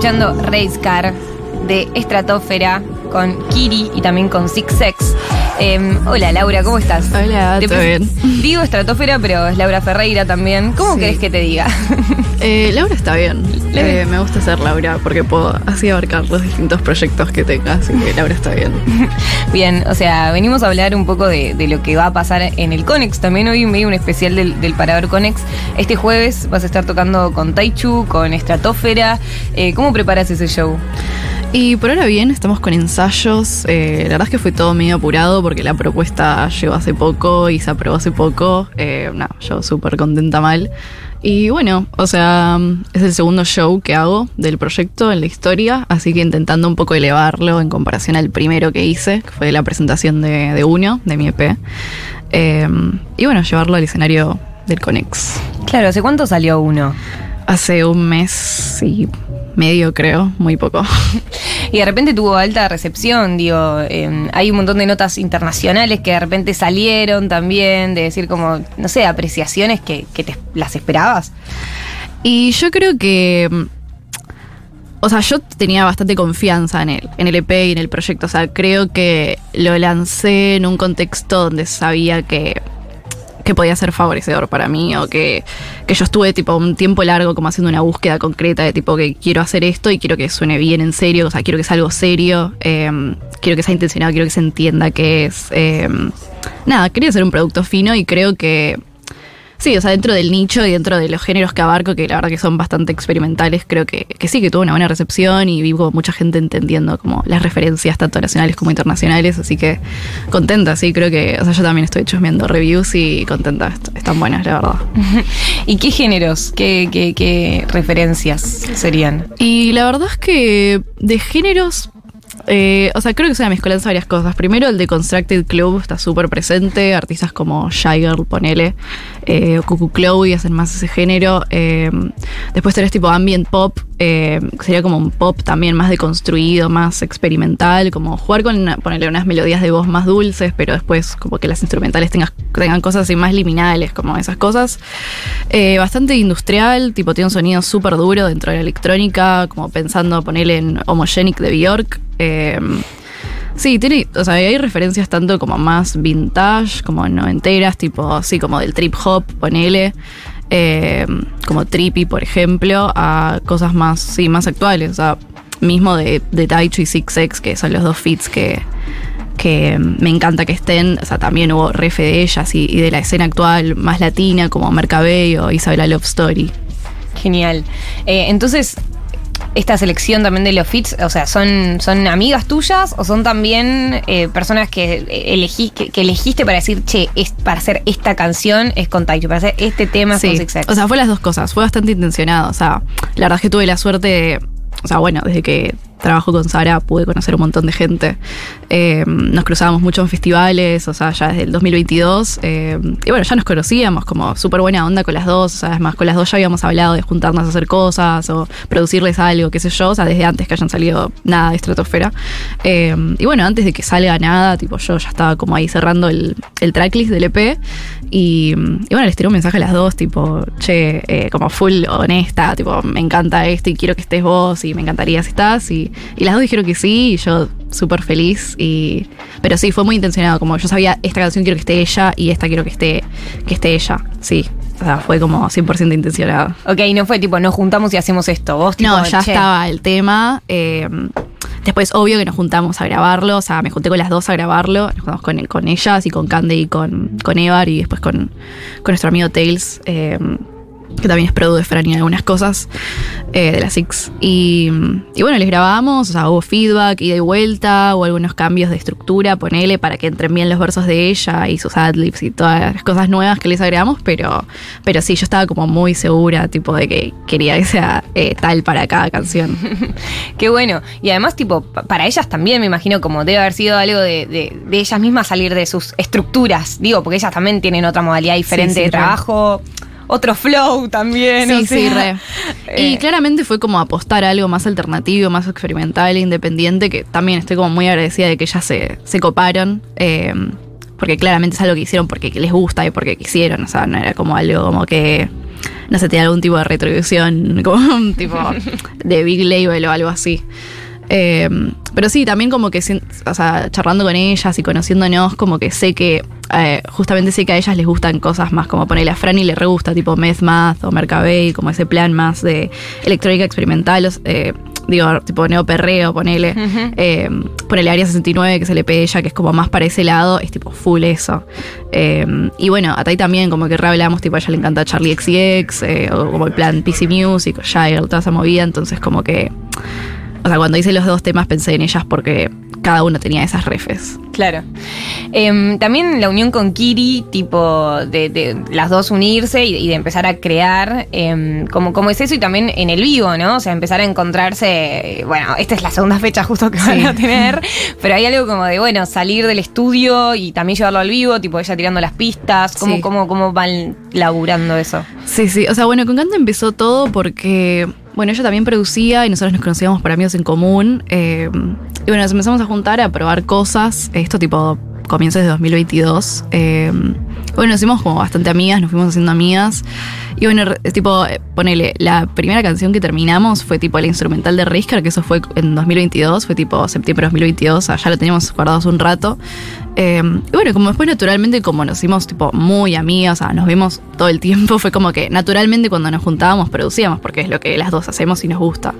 escuchando Race Car de Estratosfera con Kiri y también con Six Sex. Eh, hola Laura, ¿cómo estás? Hola, Te ¿todo bien? Digo Estratosfera, pero es Laura Ferreira también. ¿Cómo Sí. querés que te diga? Eh, Laura está bien. Eh, me gusta ser Laura porque puedo así abarcar los distintos proyectos que tenga, así que Laura está bien. Bien, o sea, venimos a hablar un poco de, de lo que va a pasar en el Conex. También hoy medio un especial del, del Parador Conex. Este jueves vas a estar tocando con Taichu, con Estratosfera. Eh, ¿Cómo preparas ese show? Y por ahora bien, estamos con ensayos. Eh, la verdad es que fue todo medio apurado porque la propuesta llegó hace poco y se aprobó hace poco. Eh, nada, yo súper contenta mal. Y bueno, o sea, es el segundo show que hago del proyecto en la historia, así que intentando un poco elevarlo en comparación al primero que hice, que fue la presentación de, de Uno, de mi EP. Eh, y bueno, llevarlo al escenario del Conex. Claro, ¿hace cuánto salió uno? Hace un mes y medio, creo, muy poco. Y de repente tuvo alta recepción, digo, eh, hay un montón de notas internacionales que de repente salieron también, de decir como, no sé, apreciaciones que, que te las esperabas. Y yo creo que. O sea, yo tenía bastante confianza en él, en el EP y en el proyecto. O sea, creo que lo lancé en un contexto donde sabía que, que podía ser favorecedor para mí. O que, que yo estuve tipo un tiempo largo como haciendo una búsqueda concreta de tipo que quiero hacer esto y quiero que suene bien en serio. O sea, quiero que sea algo serio. eh, quiero que sea intencionado, quiero que se entienda que es. eh, nada, quería hacer un producto fino y creo que Sí, o sea, dentro del nicho y dentro de los géneros que abarco, que la verdad que son bastante experimentales, creo que, que sí, que tuvo una buena recepción y vi como mucha gente entendiendo como las referencias tanto nacionales como internacionales, así que contenta, sí, creo que, o sea, yo también estoy chusmeando reviews y contenta, est- están buenas, la verdad. ¿Y qué géneros, qué, qué, qué referencias serían? Y la verdad es que de géneros, eh, o sea, creo que es una mezcolanza de varias cosas. Primero, el de Constructed Club está súper presente. Artistas como Shy Girl, ponele, eh, o Cuckoo Chloe hacen más ese género. Eh, después tenés tipo ambient pop, eh, sería como un pop también más deconstruido, más experimental, como jugar con, ponerle unas melodías de voz más dulces, pero después como que las instrumentales tengas- tengan cosas así más liminales, como esas cosas. Eh, bastante industrial, tipo tiene un sonido súper duro dentro de la electrónica, como pensando ponerle en Homogenic de Bjork. Sí, tiene, o sea, hay referencias tanto como más vintage, como noventeras, tipo así como del trip hop, ponele. eh, como Trippy, por ejemplo, a cosas más, sí, más actuales. O sea, mismo de, de Taichu y Six que son los dos fits que, que me encanta que estén. O sea, también hubo refe de ellas y, de la escena actual más latina, como Mercabey o Isabela Love Story. Genial. Eh, entonces, esta selección también de los fits, o sea, ¿son, son amigas tuyas o son también eh, personas que, elegí, que, que elegiste para decir, che, es, para hacer esta canción es con Taichu, para hacer este tema es Sí. con Six X"? O sea, fue las dos cosas. Fue bastante intencionado. O sea, la verdad es que tuve la suerte de- O sea, bueno, desde que trabajo con Sara pude conocer un montón de gente. Eh, nos cruzábamos mucho en festivales, o sea, ya desde el 2022. eh, y bueno, ya nos conocíamos como súper buena onda con las dos. O sea, es más, con las dos ya habíamos hablado de juntarnos a hacer cosas o producirles algo, qué sé yo. O sea, desde antes que hayan salido nada de estratosfera. Eh, y bueno, antes de que salga nada, tipo, yo ya estaba como ahí cerrando el, tracklist del EP. Y, y bueno, les tiré un mensaje a las dos, tipo, che, eh, como full honesta, tipo, me encanta esto y quiero que estés vos y me encantaría si estás. Y, y las dos dijeron que sí y yo súper feliz. Y, pero sí, fue muy intencionado, como yo sabía, esta canción quiero que esté ella y esta quiero que esté, que esté ella. Sí, o sea, fue como 100% intencionado. Ok, no fue tipo, nos juntamos y hacemos esto. Vos, tipo, No, ya "Che, estaba el tema. eh, después, obvio que nos juntamos a grabarlo. O sea, me junté con las dos a grabarlo. Nos juntamos con, con ellas y con Candy y con, con Evar y después con, con nuestro amigo Tails. eh, que también es produ de Fran y algunas cosas eh, de la Six. Y, y bueno, les grabamos, o sea, hubo feedback, ida y vuelta, o algunos cambios de estructura, ponele, para que entren bien los versos de ella y sus adlibs y todas las cosas nuevas que les agregamos, pero, pero sí, yo estaba como muy segura, tipo, de que quería que sea eh, tal para cada canción. Qué bueno. Y además, tipo, pa- para ellas también me imagino como debe haber sido algo de, de- de ellas mismas salir de sus estructuras. Digo, porque ellas también tienen otra modalidad diferente Sí, sí, de trabajo, otro flow también. Sí, o sí, sea, re. eh, Y claramente fue como apostar a algo más alternativo, más experimental, independiente, que también estoy como muy agradecida de que ellas se, se coparon. eh, porque claramente es algo que hicieron porque les gusta y porque quisieron. O sea, no era como algo como que no sé, tenía algún tipo de retribución, como un tipo de big label o algo así. Eh, pero sí, también como que, o sea, charlando con ellas y conociéndonos, como que sé que, eh, justamente sé que a ellas les gustan cosas más como ponerle a Franny le re gusta, tipo Meth Math o Mercabey, como ese plan más de electrónica experimental, eh, digo, tipo neoperreo, ponele. Eh, ponele Área 69, que es el EP de ella, que es como más para ese lado, es tipo full eso. Eh, y bueno, a Tai también, como que re hablamos, tipo a ella le encanta Charlie XCX, eh, o como el plan PC Music, o Shire, toda esa movida, entonces como que. O sea, cuando hice los dos temas pensé en ellas porque cada uno tenía esas refes. Claro. Em, también la unión con Kiri, tipo de, de las dos unirse y, y de empezar a crear, em, como, como es eso y también en el vivo, ¿no? O sea, empezar a encontrarse, eh, bueno, esta es la segunda fecha justo que van a tener, pero hay algo como de, bueno, salir del estudio y también llevarlo al vivo, tipo ella tirando las pistas, ¿cómo, Sí. cómo, cómo van laburando eso? Sí, sí. O sea, bueno, con Canta empezó todo porque, bueno, ella también producía y nosotros nos conocíamos por amigos en común. eh, y bueno, nos empezamos a juntar a probar cosas. Esto tipo comienzos de 2022. eh, bueno, nos hicimos como bastante amigas, nos fuimos haciendo amigas. Y bueno, re- tipo, eh, ponele, la primera canción que terminamos fue tipo la instrumental de Risker, que eso fue en 2022, fue tipo septiembre de 2022, o sea, ya lo teníamos guardados un rato. Eh, y bueno, como después naturalmente, como nos hicimos tipo muy amigas, o sea, nos vimos todo el tiempo, fue como que naturalmente cuando nos juntábamos producíamos, porque es lo que las dos hacemos y nos gusta.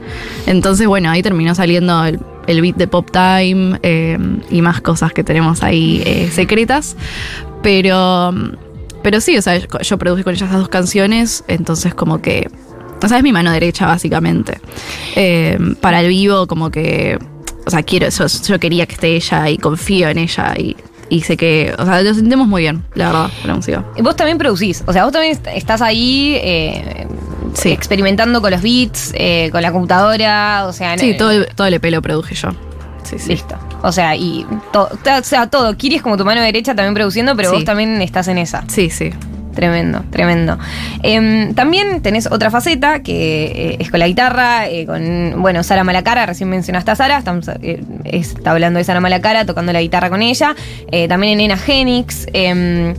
Entonces, bueno, ahí terminó saliendo el, el beat de Pop Time eh, y más cosas que tenemos ahí eh, secretas. Pero, pero sí, o sea, yo, yo produje con ellas las dos canciones, entonces como que, o sea, es mi mano derecha básicamente. Eh, para el vivo, como que, o sea, quiero eso, yo quería que esté ella y confío en ella y, y sé que, o sea, lo sentimos muy bien, la verdad, la música. Vos también producís, o sea, vos también est- estás ahí eh, Sí. experimentando con los beats, eh, con la computadora, o sea, Sí, en- todo el, todo el EP lo produje yo. Sí, sí. Listo. O sea, y to- o sea, todo. Kiri es como tu mano derecha también produciendo, pero Sí. vos también estás en esa. Sí, sí. Tremendo, tremendo. Em, también tenés otra faceta que eh, es con la guitarra, eh, con, bueno, Sara Malacara, recién mencionaste a Sara, estamos, eh, está hablando de Sara Malacara, tocando la guitarra con ella. También en Ena Genix. em,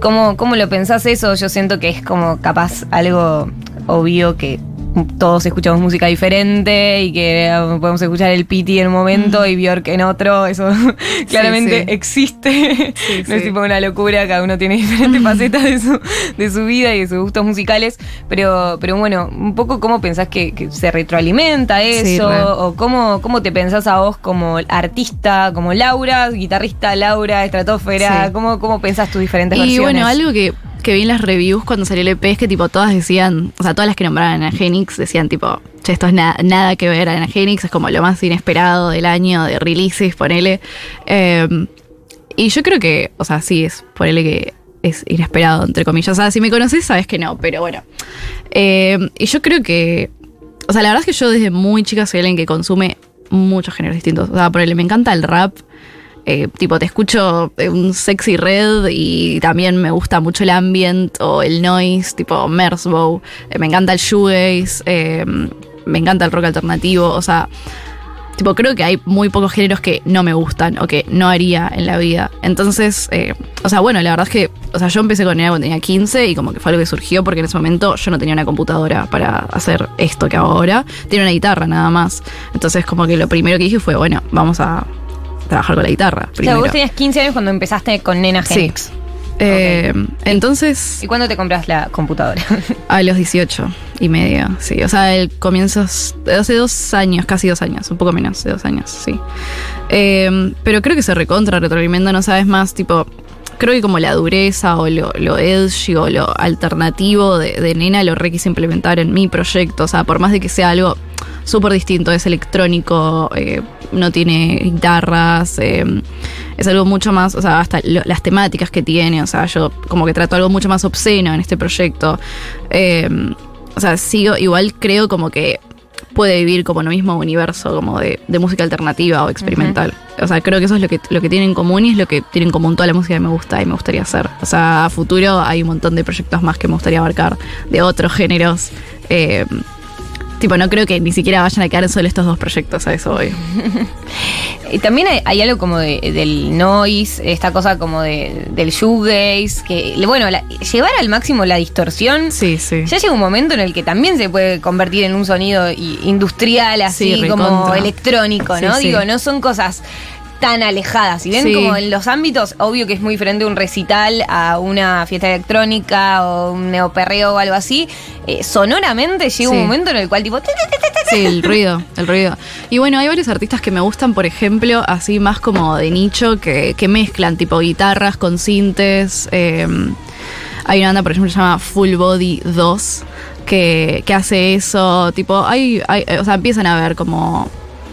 ¿cómo, ¿Cómo lo pensás eso? Yo siento que es como capaz algo obvio que todos escuchamos música diferente y que eh, podemos escuchar el Pity en un momento y Bjork en otro, eso claramente sí. existe. Sí, no es tipo una locura, cada uno tiene diferentes facetas de su, de su vida y de sus gustos musicales, pero, pero bueno, un poco cómo pensás que, que se retroalimenta eso, o cómo, cómo te pensás a vos como artista, como Laura, guitarrista Laura, estratosfera, cómo, cómo pensás tus diferentes Y versiones. bueno, algo que que vi en las reviews cuando salió el EP es que tipo todas decían, o sea, todas las que nombraban a Genix decían tipo, che, esto es na- nada que ver a Genix, es como lo más inesperado del año de releases, ponele. Eh, y yo creo que, o sea, sí, es ponele que es inesperado, entre comillas. O sea, si me conoces sabes que no, pero bueno. Eh, y yo creo que, o sea, la verdad es que yo desde muy chica soy alguien que consume muchos géneros distintos. O sea, ponele, me encanta el rap. Eh, tipo, te escucho eh, un sexy red y también me gusta mucho el ambient o el noise, tipo Merzbow. Eh, me encanta el shoegaze, eh, me encanta el rock alternativo. O sea, tipo, creo que hay muy pocos géneros que no me gustan o que no haría en la vida. Entonces, o sea, bueno, la verdad es que, o sea, yo empecé con ella cuando tenía 15 y como que fue algo que surgió porque en ese momento yo no tenía una computadora para hacer esto que hago ahora. Tenía una guitarra nada más. Entonces, como que lo primero que dije fue, bueno, vamos a trabajar con la guitarra. O sea, Primero. vos tenías 15 años cuando empezaste con Nena Sí. Genix. Eh, Entonces, ¿Y cuándo te compras la computadora? a los 18 y medio, sí. O sea, el comienzos, hace dos años, casi dos años, un poco menos de dos años, sí. Eh, pero creo que se recontra retroalimenta, no sabes más, tipo, creo que como la dureza o lo, lo edgy o lo alternativo de, de Nena lo re quise implementar en mi proyecto. O sea, por más de que sea algo súper distinto, es electrónico, eh, no tiene guitarras, eh, es algo mucho más, o sea, hasta lo- las temáticas que tiene, o sea, yo como que trato algo mucho más obsceno en este proyecto. Eh, o sea, sigo, igual creo como que puede vivir como en el mismo universo como de, de música alternativa o experimental. O sea, creo que eso es lo que, lo que tienen en común y es lo que tiene en común toda la música que me gusta y me gustaría hacer. O sea, a futuro hay un montón de proyectos más que me gustaría abarcar de otros géneros. Eh, tipo, no creo que ni siquiera vayan a quedar solo estos dos proyectos, a eso voy. Y también hay, hay algo como de- del noise, esta cosa como de, del shoegaze, que, bueno, la- llevar al máximo la distorsión. Sí, sí. Ya llega un momento en el que también se puede convertir en un sonido industrial, así Sí, como electrónico, ¿no? Digo, no son cosas tan alejadas. Si ven Sí. como en los ámbitos, obvio que es muy diferente un recital a una fiesta electrónica o un neoperreo o algo así. eh, sonoramente llega un momento en el cual tipo... Sí, el ruido, el ruido. Y bueno, hay varios artistas que me gustan, por ejemplo, así más como de nicho, que, que mezclan tipo guitarras con sintes. eh, hay una banda, por ejemplo, que se llama Full Body 2, que, que hace eso. Tipo, hay, hay- o sea, empiezan a ver como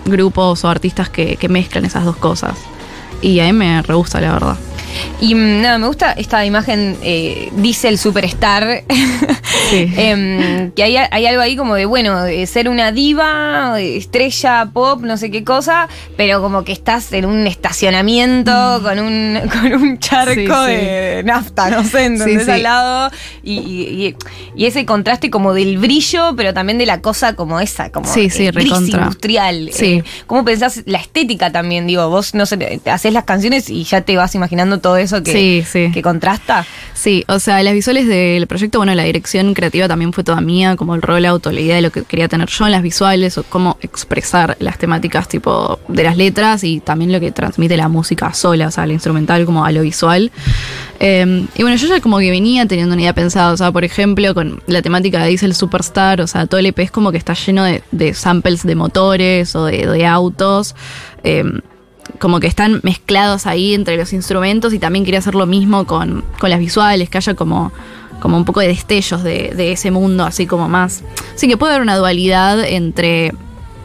grupos o artistas que, que mezclan esas dos cosas. Y a mí me re gusta, la verdad. Y mm, nada, me gusta esta imagen eh, Diesel Superstar. Sí. Em, que hay, hay algo ahí como de, bueno, de ser una diva, estrella pop, no sé qué cosa, pero como que estás en un estacionamiento con, un, con un charco Sí, sí. de nafta, no sé, sí. Al lado. Y, y- y- y ese contraste como del brillo, pero también de la cosa como esa, como Sí, sí, eh, industrial. Sí. Eh, ¿Cómo pensás la estética también? Digo, vos no sé, te- haces las canciones y ya te vas imaginando todo eso que, que contrasta. Sí, o sea, las visuales del proyecto, bueno, la dirección creativa también fue toda mía, como el rollout o la idea de lo que quería tener yo en las visuales o cómo expresar las temáticas tipo de las letras y también lo que transmite la música sola, o sea, la instrumental como a lo visual. Eh, y bueno, yo ya como que venía teniendo una idea pensada, o sea, por ejemplo, con la temática de Diesel Superstar, o sea, todo el EP es como que está lleno de, samples de motores o de, autos. eh, como que están mezclados ahí entre los instrumentos y también quería hacer lo mismo con, con las visuales, que haya como, como un poco de destellos de, de ese mundo, así como más. Sí que puede haber una dualidad entre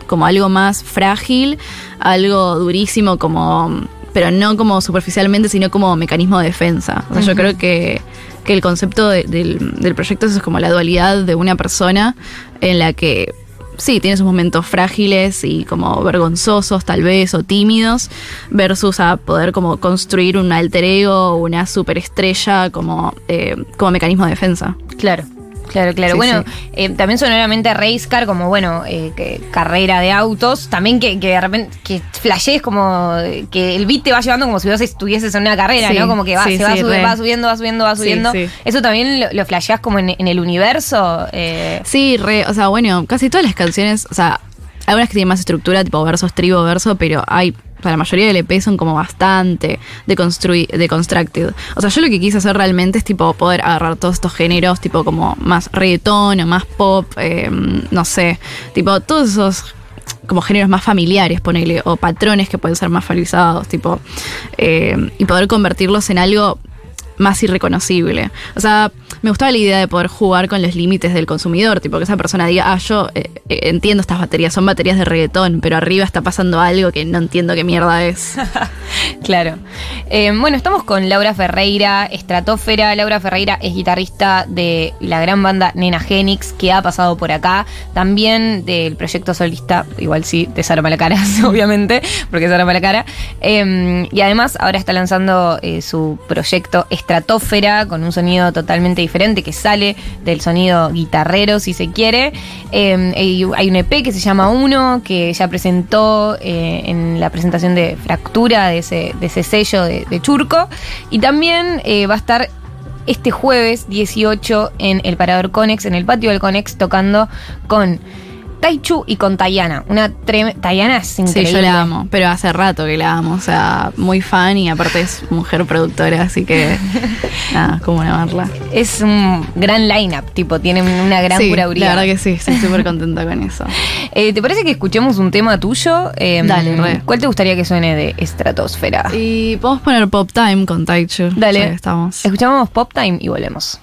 como algo más frágil, algo durísimo como pero no como superficialmente, sino como mecanismo de defensa. O sea, yo creo que, que el concepto de- del, del proyecto es como la dualidad de una persona en la que sí, tiene sus momentos frágiles y como vergonzosos tal vez o tímidos, versus a poder como construir un alter ego, una superestrella como, eh, como mecanismo de defensa. Claro. Claro, claro. Sí, bueno, sí. eh, también sonoramente Race Car, como bueno, eh, que- carrera de autos, también que, que de repente que flashees como eh, que el beat te va llevando como si vos estuvieses en una carrera, Sí, ¿no? Como que va, se va, sube- va subiendo, va subiendo, va subiendo. Eso también lo, lo flasheás como en, en el universo. eh, Sí, re, o sea, bueno, casi todas las canciones, o sea, algunas que tienen más estructura, tipo versos, tribo, verso, pero hay, o sea, la mayoría del EP son como bastante deconstructed. O sea, yo lo que quise hacer realmente es tipo poder agarrar todos estos géneros, tipo como más reggaetón o más pop, eh, no sé, tipo todos esos como géneros más familiares, ponele, o patrones que pueden ser más familiarizados, tipo, eh, y poder convertirlos en algo más irreconocible. O sea, me gustaba la idea de poder jugar con los límites del consumidor, tipo que esa persona diga, ah, yo eh, eh, entiendo estas baterías, son baterías de reggaetón, pero arriba está pasando algo que no entiendo qué mierda es. Claro. Eh, bueno, estamos con Laura Ferreira, Estratosfera. Laura Ferreira es guitarrista de la gran banda Nena Genix, que ha pasado por acá. También del proyecto solista, igual sí, de Sara Malacaras, obviamente, porque Sara Malacara. Eh, y además ahora está lanzando su proyecto Estratosfera, con un sonido totalmente diferente que sale del sonido guitarrero, si se quiere. Eh, hay un EP que se llama Uno, que ya presentó eh, en la presentación de Fractura, de ese, sello de, de Churco. Y también eh, va a estar este jueves 18 en el Parador Conex, en el patio del Conex, tocando con Taichu y con Tayana. Una Tayana es Sí, increíble. yo la amo, pero hace rato que la amo, o sea, muy fan y aparte es mujer productora, así que nada, cómo no amarla. Es un gran lineup, tipo, tiene una gran sí, curaduría. La verdad que sí, estoy súper contenta con eso. Eh, ¿Te parece que escuchemos un tema tuyo? Eh, Dale, re. ¿Cuál te gustaría que suene de Estratosfera? Y podemos poner Pop Time con Taichu. Dale. estamos. Escuchamos Pop Time y volvemos.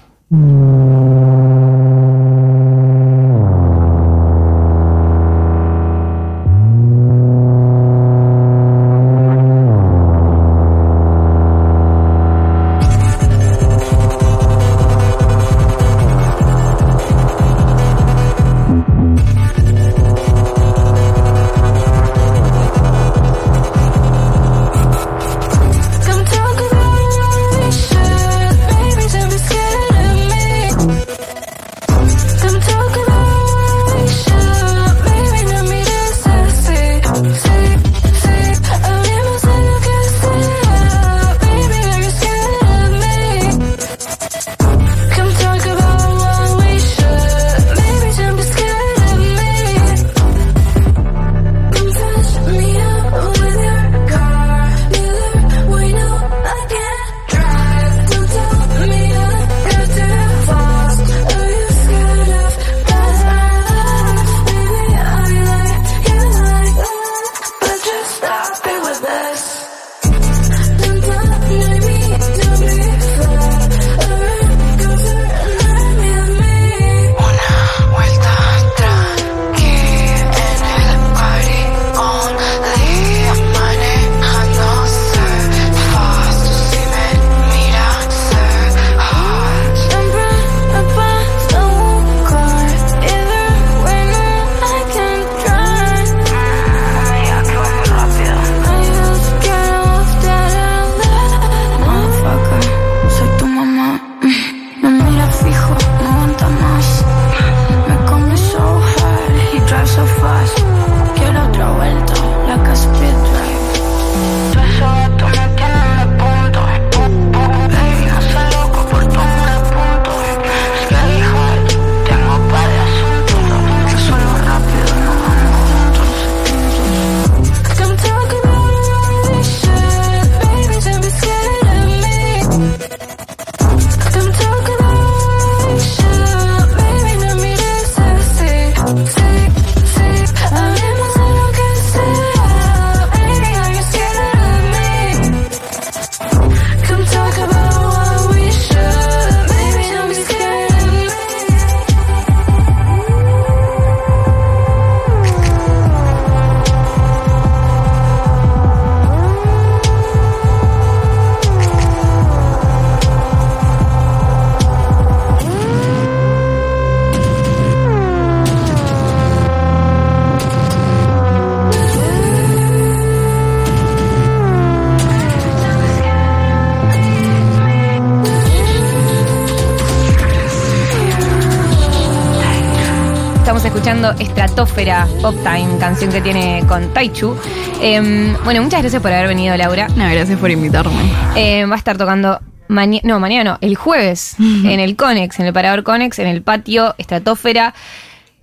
Escuchando Estratosfera Pop Time, canción que tiene con Taichu. Eh, bueno, muchas gracias por haber venido, Laura. No, gracias por invitarme. Eh, va a estar tocando mañana, no, mañana no, el jueves en el Conex, en el Parador Conex, en el patio Estratosfera.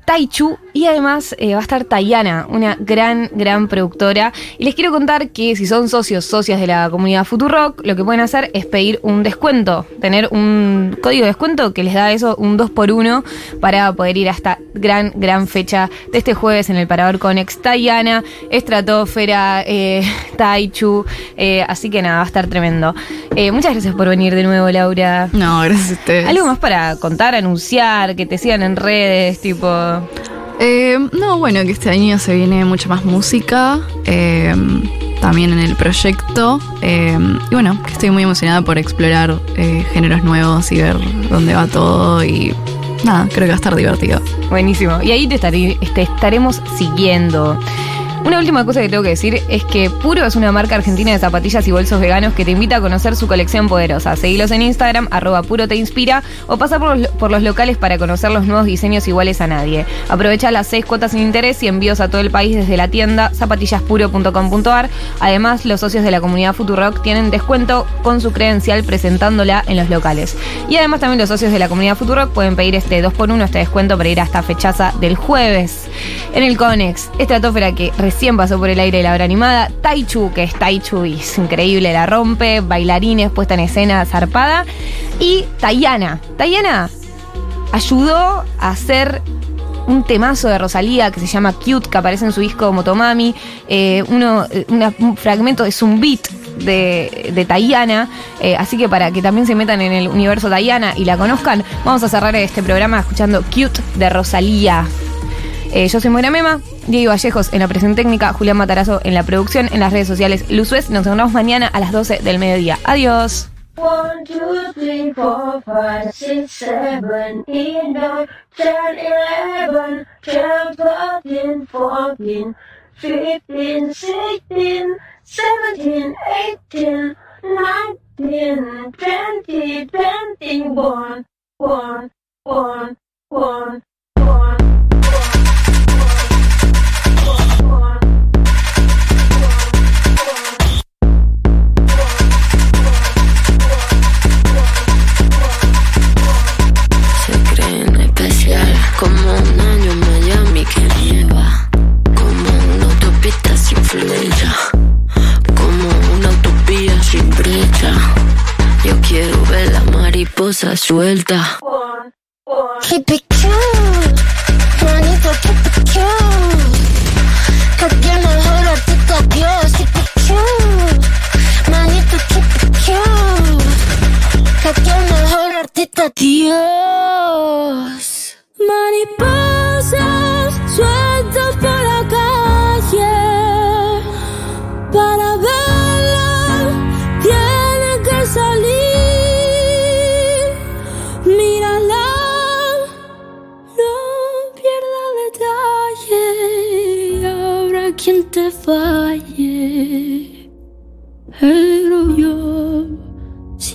Taichu y además eh, va a estar Tayana, una gran, gran productora. Y les quiero contar que si son socios, socias de la comunidad Futurock, lo que pueden hacer es pedir un descuento, tener un código de descuento que les da eso, un 2x1, para poder ir a esta gran, gran fecha de este jueves en el Parador Conex. Tayana, Estratosfera, eh, Taichu, eh, así que nada, va a estar tremendo. Eh, muchas gracias por venir de nuevo, Laura. No, gracias a ustedes. ¿Algo más para contar, anunciar, que te sigan en redes, tipo... Eh, no, bueno, que este año se viene mucha más música. eh, también en el proyecto. eh, y bueno, que estoy muy emocionada por explorar géneros nuevos y ver dónde va todo. Y nada, creo que va a estar divertido. Buenísimo. Y ahí te, te estaremos siguiendo. Una última cosa que tengo que decir es que Puro es una marca argentina de zapatillas y bolsos veganos que te invita a conocer su colección poderosa. Seguilos en Instagram, arroba Puro te inspira, o pasa por los, locales para conocer los nuevos diseños iguales a nadie. Aprovecha las seis cuotas sin interés y envíos a todo el país desde la tienda zapatillaspuro.com.ar. Además, los socios de la comunidad Futurock tienen descuento con su credencial presentándola en los locales. Y además también los socios de la comunidad Futurock pueden pedir este 2x1, este descuento para ir a esta fechaza del jueves. En el Conex, Estratosfera que recién pasó por el aire la hora animada, Taichu, que es Taichu y es increíble, la rompe, bailarines, puesta en escena zarpada, y Tayana. Tayana ayudó a hacer un temazo de Rosalía que se llama Cute, que aparece en su disco Motomami, eh, eh, un fragmento, es un beat de, de Tayana, eh, así que para que también se metan en el universo Tayana y la conozcan, vamos a cerrar este programa escuchando Cute de Rosalía. Eh, yo soy Moira Mema, Diego Vallejos en la presión técnica, Julián Matarazo en la producción, en las redes sociales Luzuez. Nos encontramos mañana a las 12 del mediodía. Adiós.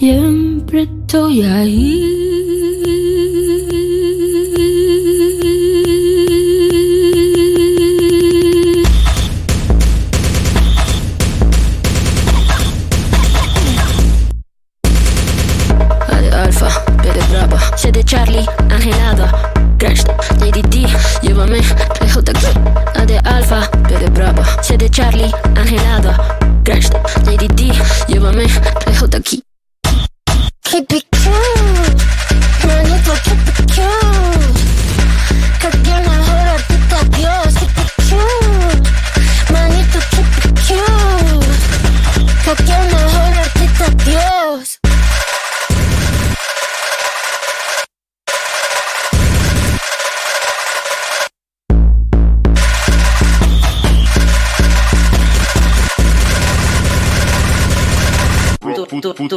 Siempre estoy ahí.